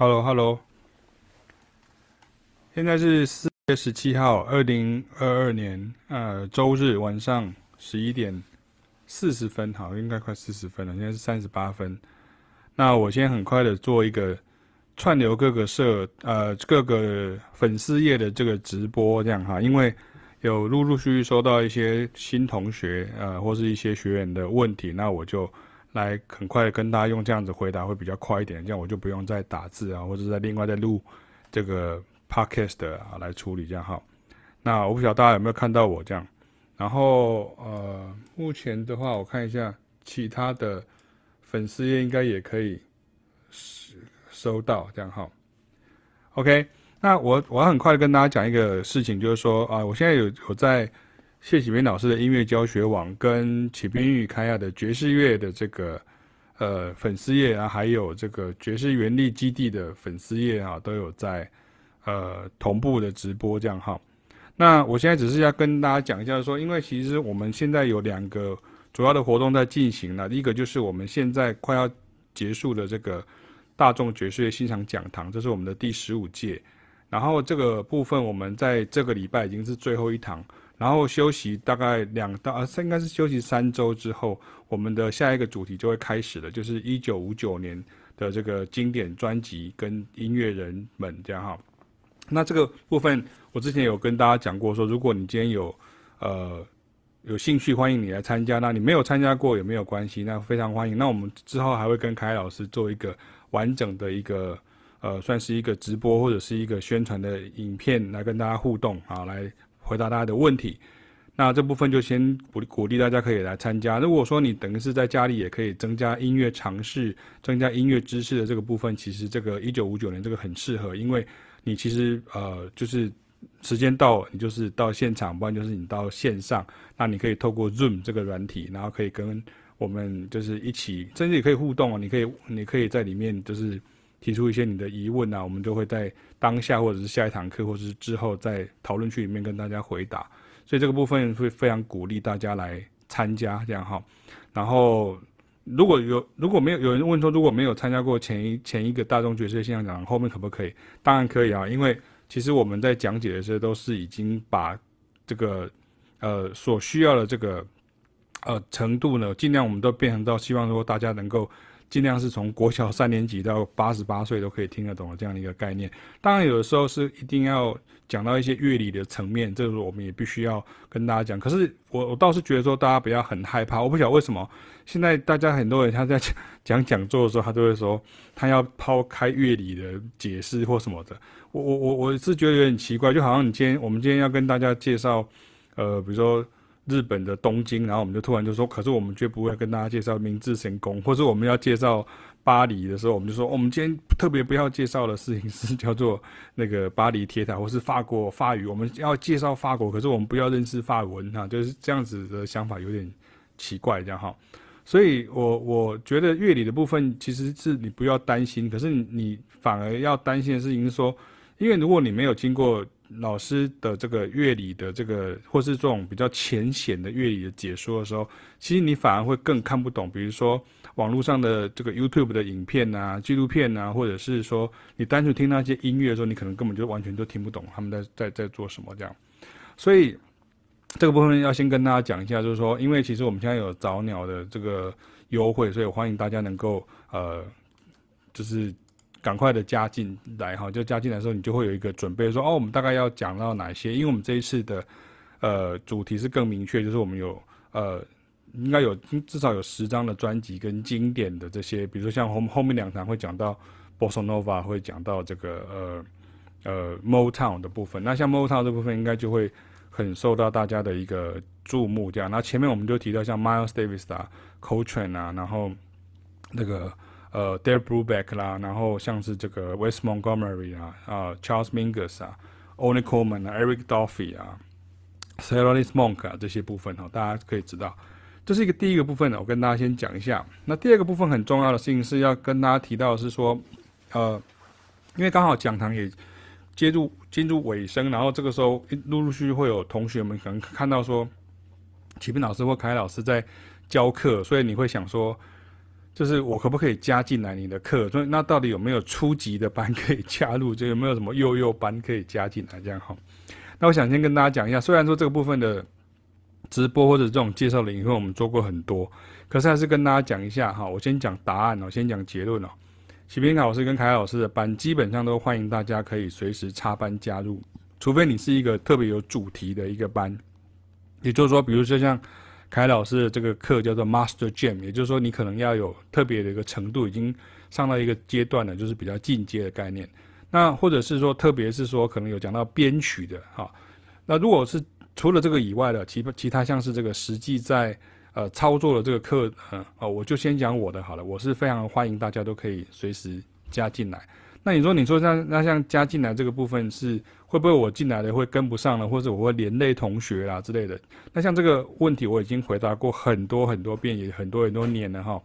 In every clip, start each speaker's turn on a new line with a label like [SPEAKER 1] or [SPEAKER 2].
[SPEAKER 1] Hello，Hello，现在是四月十七号，二零二二年呃周日晚上十一点四十分，好，应该快四十分了，现在是三十八分。那我先很快的做一个串流各个社呃各个粉丝页的这个直播，这样哈，因为有陆陆续续收到一些新同学呃或是一些学员的问题，那我就。来很快跟大家用这样子回答会比较快一点，这样我就不用再打字啊，或者再另外再录这个 podcast 啊来处理这样哈。那我不晓得大家有没有看到我这样，然后呃，目前的话我看一下其他的粉丝页应该也可以收收到这样哈。OK，那我我要很快跟大家讲一个事情，就是说啊，我现在有有在。谢启明老师的音乐教学网跟启斌玉开亚的爵士乐的这个呃粉丝页啊，还有这个爵士原力基地的粉丝页啊，都有在呃同步的直播这样哈。那我现在只是要跟大家讲一下说，因为其实我们现在有两个主要的活动在进行了，第一个就是我们现在快要结束的这个大众爵士乐欣赏讲堂，这是我们的第十五届，然后这个部分我们在这个礼拜已经是最后一堂。然后休息大概两到呃，应该是休息三周之后，我们的下一个主题就会开始了，就是一九五九年的这个经典专辑跟音乐人们这样哈。那这个部分我之前有跟大家讲过说，说如果你今天有呃有兴趣，欢迎你来参加。那你没有参加过也没有关系，那非常欢迎。那我们之后还会跟凯老师做一个完整的一个呃，算是一个直播或者是一个宣传的影片来跟大家互动啊，来。回答大家的问题，那这部分就先鼓鼓励大家可以来参加。如果说你等于是在家里也可以增加音乐尝试、增加音乐知识的这个部分，其实这个一九五九年这个很适合，因为你其实呃就是时间到，你就是到现场，不然就是你到线上，那你可以透过 Zoom 这个软体，然后可以跟我们就是一起，甚至也可以互动哦。你可以你可以在里面就是。提出一些你的疑问啊，我们就会在当下或者是下一堂课，或者是之后在讨论区里面跟大家回答。所以这个部分会非常鼓励大家来参加，这样哈。然后如果有如果没有有人问说，如果没有参加过前一前一个大众角色现场讲，后面可不可以？当然可以啊，因为其实我们在讲解的时候都是已经把这个呃所需要的这个呃程度呢，尽量我们都变成到希望说大家能够。尽量是从国小三年级到八十八岁都可以听得懂的这样的一个概念。当然，有的时候是一定要讲到一些乐理的层面，这个我们也必须要跟大家讲。可是我我倒是觉得说，大家不要很害怕。我不晓得为什么现在大家很多人他在讲讲讲座的时候，他都会说他要抛开乐理的解释或什么的。我我我我是觉得有点奇怪，就好像你今天我们今天要跟大家介绍，呃，比如说。日本的东京，然后我们就突然就说，可是我们绝不会跟大家介绍明治神宫，或是我们要介绍巴黎的时候，我们就说，我们今天特别不要介绍的事情是叫做那个巴黎铁塔，或是法国法语，我们要介绍法国，可是我们不要认识法文哈，就是这样子的想法有点奇怪，这样哈。所以我我觉得乐理的部分其实是你不要担心，可是你反而要担心的事情是说，因为如果你没有经过。老师的这个乐理的这个，或是这种比较浅显的乐理的解说的时候，其实你反而会更看不懂。比如说网络上的这个 YouTube 的影片啊、纪录片啊，或者是说你单纯听那些音乐的时候，你可能根本就完全都听不懂他们在在在做什么这样。所以这个部分要先跟大家讲一下，就是说，因为其实我们现在有早鸟的这个优惠，所以欢迎大家能够呃，就是。赶快的加进来哈，就加进来的时候，你就会有一个准备说，哦，我们大概要讲到哪些？因为我们这一次的呃主题是更明确，就是我们有呃应该有至少有十张的专辑跟经典的这些，比如说像后后面两场会讲到 Bossa Nova，会讲到这个呃呃 Motown 的部分。那像 Motown 这部分，应该就会很受到大家的一个注目。这样，那前面我们就提到像 Miles Davis 啊、Coltrane 啊，然后那个。呃，Dave Brubeck 啦，然后像是这个 West Montgomery 啊，啊，Charles Mingus 啊，Oni Coleman 啊，Eric Dolphy 啊，Thelonious Monk 啊，这些部分哈，大家可以知道，这是一个第一个部分呢，我跟大家先讲一下。那第二个部分很重要的事情是要跟大家提到是说，呃，因为刚好讲堂也接入进入尾声，然后这个时候陆陆续续会有同学们可能看到说，启斌老师或凯老师在教课，所以你会想说。就是我可不可以加进来你的课？所以那到底有没有初级的班可以加入？就有没有什么幼幼班可以加进来？这样哈。那我想先跟大家讲一下，虽然说这个部分的直播或者这种介绍的影片我们做过很多，可是还是跟大家讲一下哈。我先讲答案哦，先讲结论哦。喜评老师跟凯凯老师的班基本上都欢迎大家可以随时插班加入，除非你是一个特别有主题的一个班，也就是说，比如说像。凯老师的这个课叫做 Master Jam，也就是说你可能要有特别的一个程度，已经上到一个阶段了，就是比较进阶的概念。那或者是说，特别是说可能有讲到编曲的哈。那如果是除了这个以外的，其其他像是这个实际在呃操作的这个课，嗯哦，我就先讲我的好了。我是非常欢迎大家都可以随时加进来。那你说，你说像那像加进来这个部分是会不会我进来的会跟不上了，或者我会连累同学啦之类的？那像这个问题我已经回答过很多很多遍，也很多很多年了哈。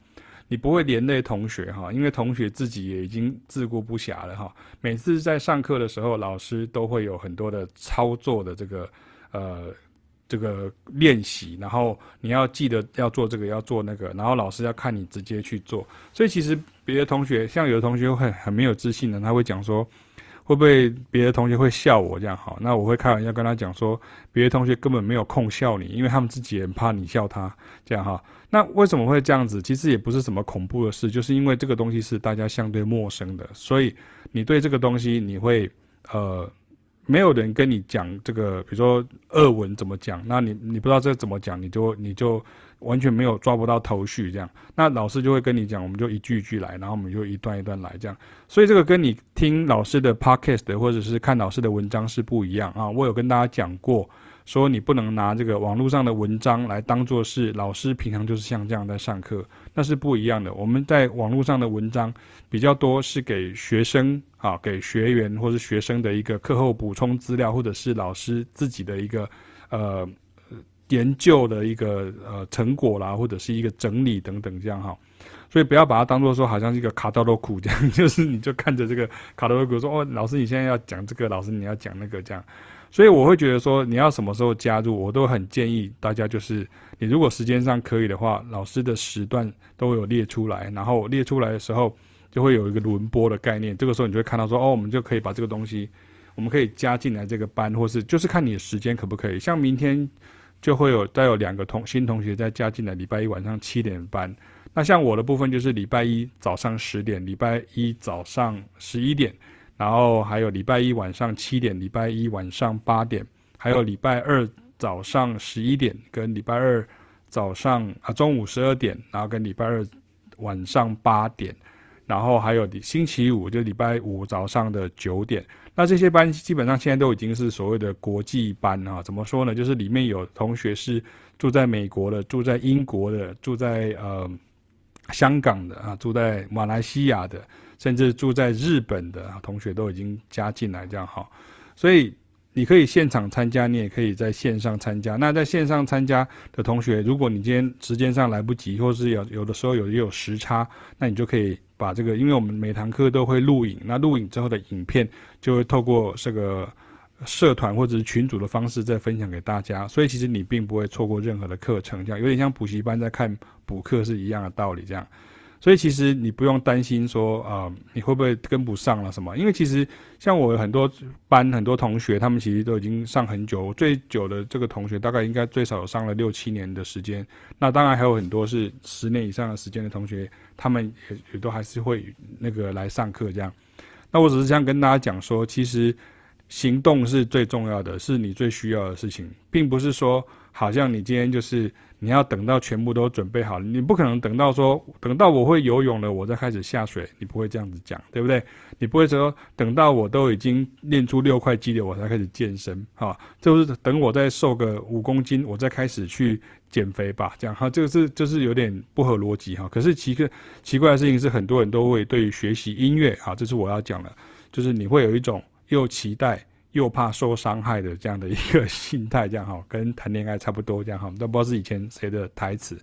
[SPEAKER 1] 你不会连累同学哈，因为同学自己也已经自顾不暇了哈。每次在上课的时候，老师都会有很多的操作的这个呃。这个练习，然后你要记得要做这个，要做那个，然后老师要看你直接去做。所以其实别的同学，像有的同学会很没有自信的，他会讲说，会不会别的同学会笑我这样好？那我会开玩笑跟他讲说，别的同学根本没有空笑你，因为他们自己也很怕你笑他这样哈。那为什么会这样子？其实也不是什么恐怖的事，就是因为这个东西是大家相对陌生的，所以你对这个东西你会呃。没有人跟你讲这个，比如说俄文怎么讲，那你你不知道这怎么讲，你就你就完全没有抓不到头绪这样。那老师就会跟你讲，我们就一句一句来，然后我们就一段一段来这样。所以这个跟你听老师的 podcast 或者是看老师的文章是不一样啊。我有跟大家讲过。说你不能拿这个网络上的文章来当做是老师平常就是像这样在上课，那是不一样的。我们在网络上的文章比较多是给学生啊，给学员或是学生的一个课后补充资料，或者是老师自己的一个呃研究的一个呃成果啦，或者是一个整理等等这样哈。所以不要把它当做说好像是一个卡套洛库这样，就是你就看着这个卡套洛库说哦，老师你现在要讲这个，老师你要讲那个这样。所以我会觉得说，你要什么时候加入，我都很建议大家，就是你如果时间上可以的话，老师的时段都有列出来，然后列出来的时候就会有一个轮播的概念。这个时候你就会看到说，哦，我们就可以把这个东西，我们可以加进来这个班，或是就是看你的时间可不可以。像明天就会有再有两个同新同学再加进来，礼拜一晚上七点班。那像我的部分就是礼拜一早上十点，礼拜一早上十一点。然后还有礼拜一晚上七点，礼拜一晚上八点，还有礼拜二早上十一点，跟礼拜二早上啊中午十二点，然后跟礼拜二晚上八点，然后还有星期五就礼拜五早上的九点。那这些班基本上现在都已经是所谓的国际班啊，怎么说呢？就是里面有同学是住在美国的，住在英国的，住在呃香港的啊，住在马来西亚的。甚至住在日本的同学都已经加进来，这样好，所以你可以现场参加，你也可以在线上参加。那在线上参加的同学，如果你今天时间上来不及，或是有有的时候有也有时差，那你就可以把这个，因为我们每堂课都会录影，那录影之后的影片就会透过这个社团或者是群组的方式再分享给大家。所以其实你并不会错过任何的课程，这样有点像补习班在看补课是一样的道理，这样。所以其实你不用担心说啊、你会不会跟不上了什么？因为其实像我很多班很多同学，他们其实都已经上很久，最久的这个同学大概应该最少上了六七年的时间。那当然还有很多是十年以上的时间的同学，他们也也都还是会那个来上课这样。那我只是想跟大家讲说，其实行动是最重要的，是你最需要的事情，并不是说好像你今天就是。你要等到全部都准备好，你不可能等到说等到我会游泳了，我再开始下水，你不会这样子讲，对不对？你不会说等到我都已经练出六块肌了，我才开始健身，哈，就是等我再瘦个五公斤，我再开始去减肥吧，这样哈，这个是就是有点不合逻辑哈。可是奇个奇怪的事情是，很多人都会对于学习音乐，哈，这是我要讲的，就是你会有一种又期待。又怕受伤害的这样的一个心态，这样哈，跟谈恋爱差不多，这样哈，都不知道是以前谁的台词。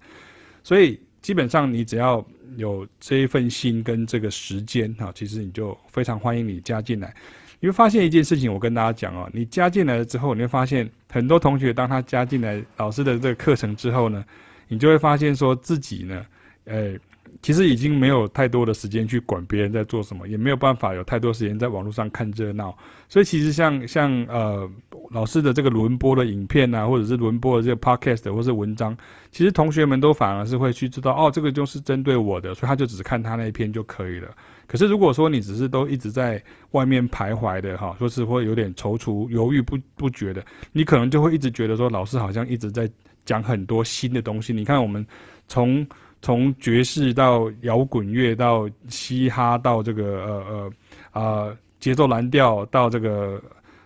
[SPEAKER 1] 所以基本上你只要有这一份心跟这个时间哈，其实你就非常欢迎你加进来。你会发现一件事情，我跟大家讲哦，你加进来了之后，你会发现很多同学当他加进来老师的这个课程之后呢，你就会发现说自己呢，呃，其实已经没有太多的时间去管别人在做什么，也没有办法有太多时间在网络上看热闹。所以其实像像呃老师的这个轮播的影片啊，或者是轮播的这个 podcast 或是文章，其实同学们都反而是会去知道哦，这个就是针对我的，所以他就只看他那一篇就可以了。可是如果说你只是都一直在外面徘徊的哈，说是会有点踌躇犹豫不不决的，你可能就会一直觉得说老师好像一直在讲很多新的东西。你看我们从从爵士到摇滚乐，到嘻哈，到这个呃呃啊节奏蓝调，到这个，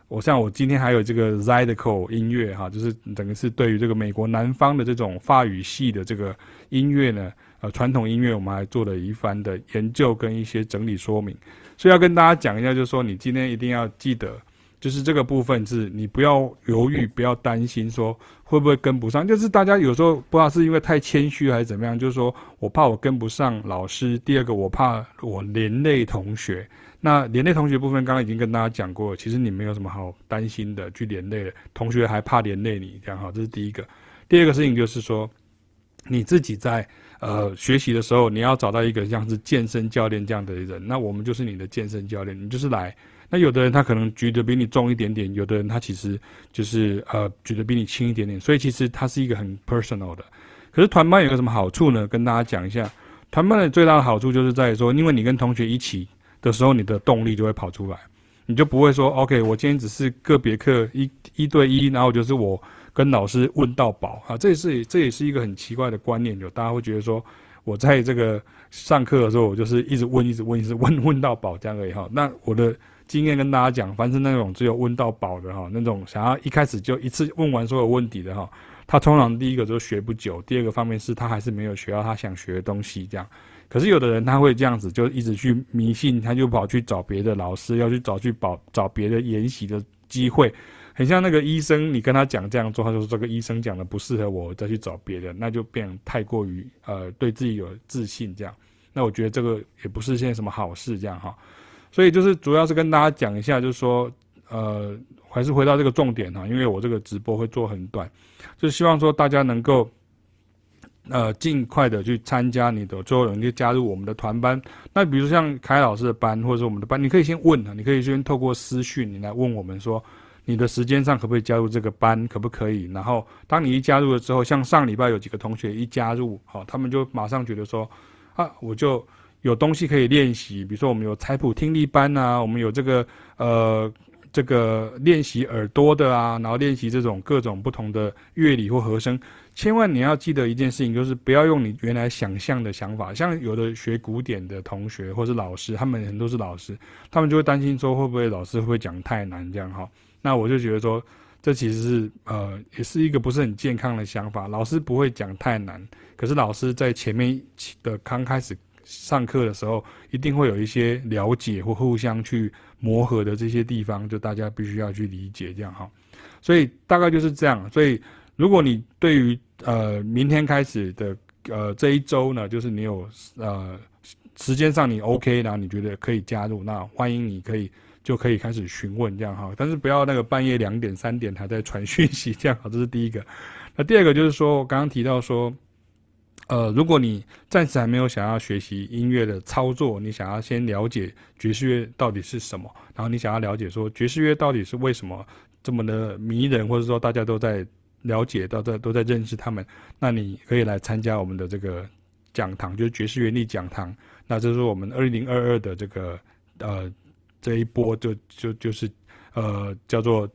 [SPEAKER 1] 我像我今天还有这个 Zydeco 音乐哈，就是等于是对于这个美国南方的这种法语系的这个音乐呢，呃传统音乐，我们还做了一番的研究跟一些整理说明，所以要跟大家讲一下，就是说你今天一定要记得。就是这个部分是你不要犹豫，不要担心说会不会跟不上。就是大家有时候不知道是因为太谦虚还是怎么样，就是说我怕我跟不上老师。第二个我怕我连累同学。那连累同学部分刚刚已经跟大家讲过了，其实你没有什么好担心的，去连累的同学还怕连累你，这样好，这是第一个。第二个事情就是说你自己在呃学习的时候，你要找到一个像是健身教练这样的人，那我们就是你的健身教练，你就是来。那有的人他可能举得比你重一点点，有的人他其实就是呃举得比你轻一点点，所以其实它是一个很 personal 的。可是团班有个什么好处呢？跟大家讲一下，团班的最大的好处就是在于说，因为你跟同学一起的时候，你的动力就会跑出来，你就不会说 OK，我今天只是个别课一一对一，然后就是我跟老师问到饱啊，这也是这也是一个很奇怪的观念，就大家会觉得说我在这个上课的时候，我就是一直问，一直问，一直问，问到饱这样而已哈。那我的。经验跟大家讲，凡是那种只有问到饱的哈，那种想要一开始就一次问完所有问题的哈，他通常第一个就学不久，第二个方面是他还是没有学到他想学的东西这样。可是有的人他会这样子，就一直去迷信，他就跑去找别的老师，要去找去保找别的研习的机会，很像那个医生，你跟他讲这样做，他说这个医生讲的不适合我，再去找别人，那就变太过于呃对自己有自信这样。那我觉得这个也不是件什么好事这样哈。所以就是主要是跟大家讲一下，就是说，呃，还是回到这个重点哈，因为我这个直播会做很短，就希望说大家能够，呃，尽快的去参加你的，最后能够加入我们的团班。那比如像凯老师的班，或者是我们的班，你可以先问啊，你可以先透过私讯你来问我们说，你的时间上可不可以加入这个班，可不可以？然后当你一加入了之后，像上礼拜有几个同学一加入，好，他们就马上觉得说，啊，我就。有东西可以练习，比如说我们有彩谱听力班啊，我们有这个呃这个练习耳朵的啊，然后练习这种各种不同的乐理或和声。千万你要记得一件事情，就是不要用你原来想象的想法。像有的学古典的同学或是老师，他们很多是老师，他们就会担心说会不会老师会不会讲太难这样哈。那我就觉得说，这其实是呃也是一个不是很健康的想法。老师不会讲太难，可是老师在前面的刚开始。上课的时候，一定会有一些了解或互相去磨合的这些地方，就大家必须要去理解这样哈。所以大概就是这样。所以如果你对于呃明天开始的呃这一周呢，就是你有呃时间上你 OK，然后你觉得可以加入，那欢迎你可以就可以开始询问这样哈。但是不要那个半夜两点三点还在传讯息这样好，这是第一个。那第二个就是说我刚刚提到说。呃，如果你暂时还没有想要学习音乐的操作，你想要先了解爵士乐到底是什么，然后你想要了解说爵士乐到底是为什么这么的迷人，或者说大家都在了解，到在都在认识他们，那你可以来参加我们的这个讲堂，就是爵士原力讲堂。那这是我们二零二二的这个呃这一波就就就是呃叫做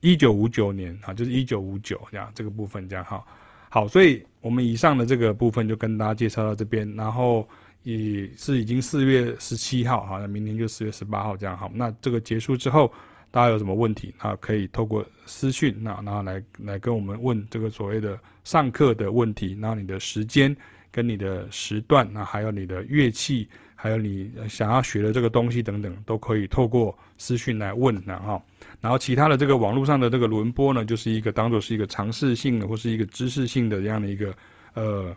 [SPEAKER 1] 一九五九年啊，就是一九五九这样这个部分这样哈。好，所以我们以上的这个部分就跟大家介绍到这边，然后也是已经四月十七号，哈，那明天就四月十八号这样好。那这个结束之后，大家有什么问题啊？可以透过私讯，那然后来来跟我们问这个所谓的上课的问题，然后你的时间跟你的时段，那还有你的乐器，还有你想要学的这个东西等等，都可以透过私讯来问，然后。然后其他的这个网络上的这个轮播呢，就是一个当做是一个尝试性的或是一个知识性的这样的一个呃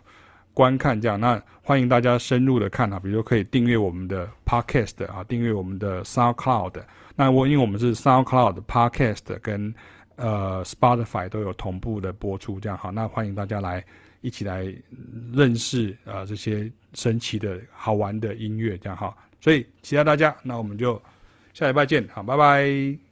[SPEAKER 1] 观看这样。那欢迎大家深入的看啊，比如说可以订阅我们的 Podcast 啊，订阅我们的 SoundCloud。那我因为我们是 SoundCloud Podcast 跟呃 Spotify 都有同步的播出这样好，那欢迎大家来一起来认识啊这些神奇的好玩的音乐，这样哈。所以期待大家，那我们就下礼拜见，好，拜拜。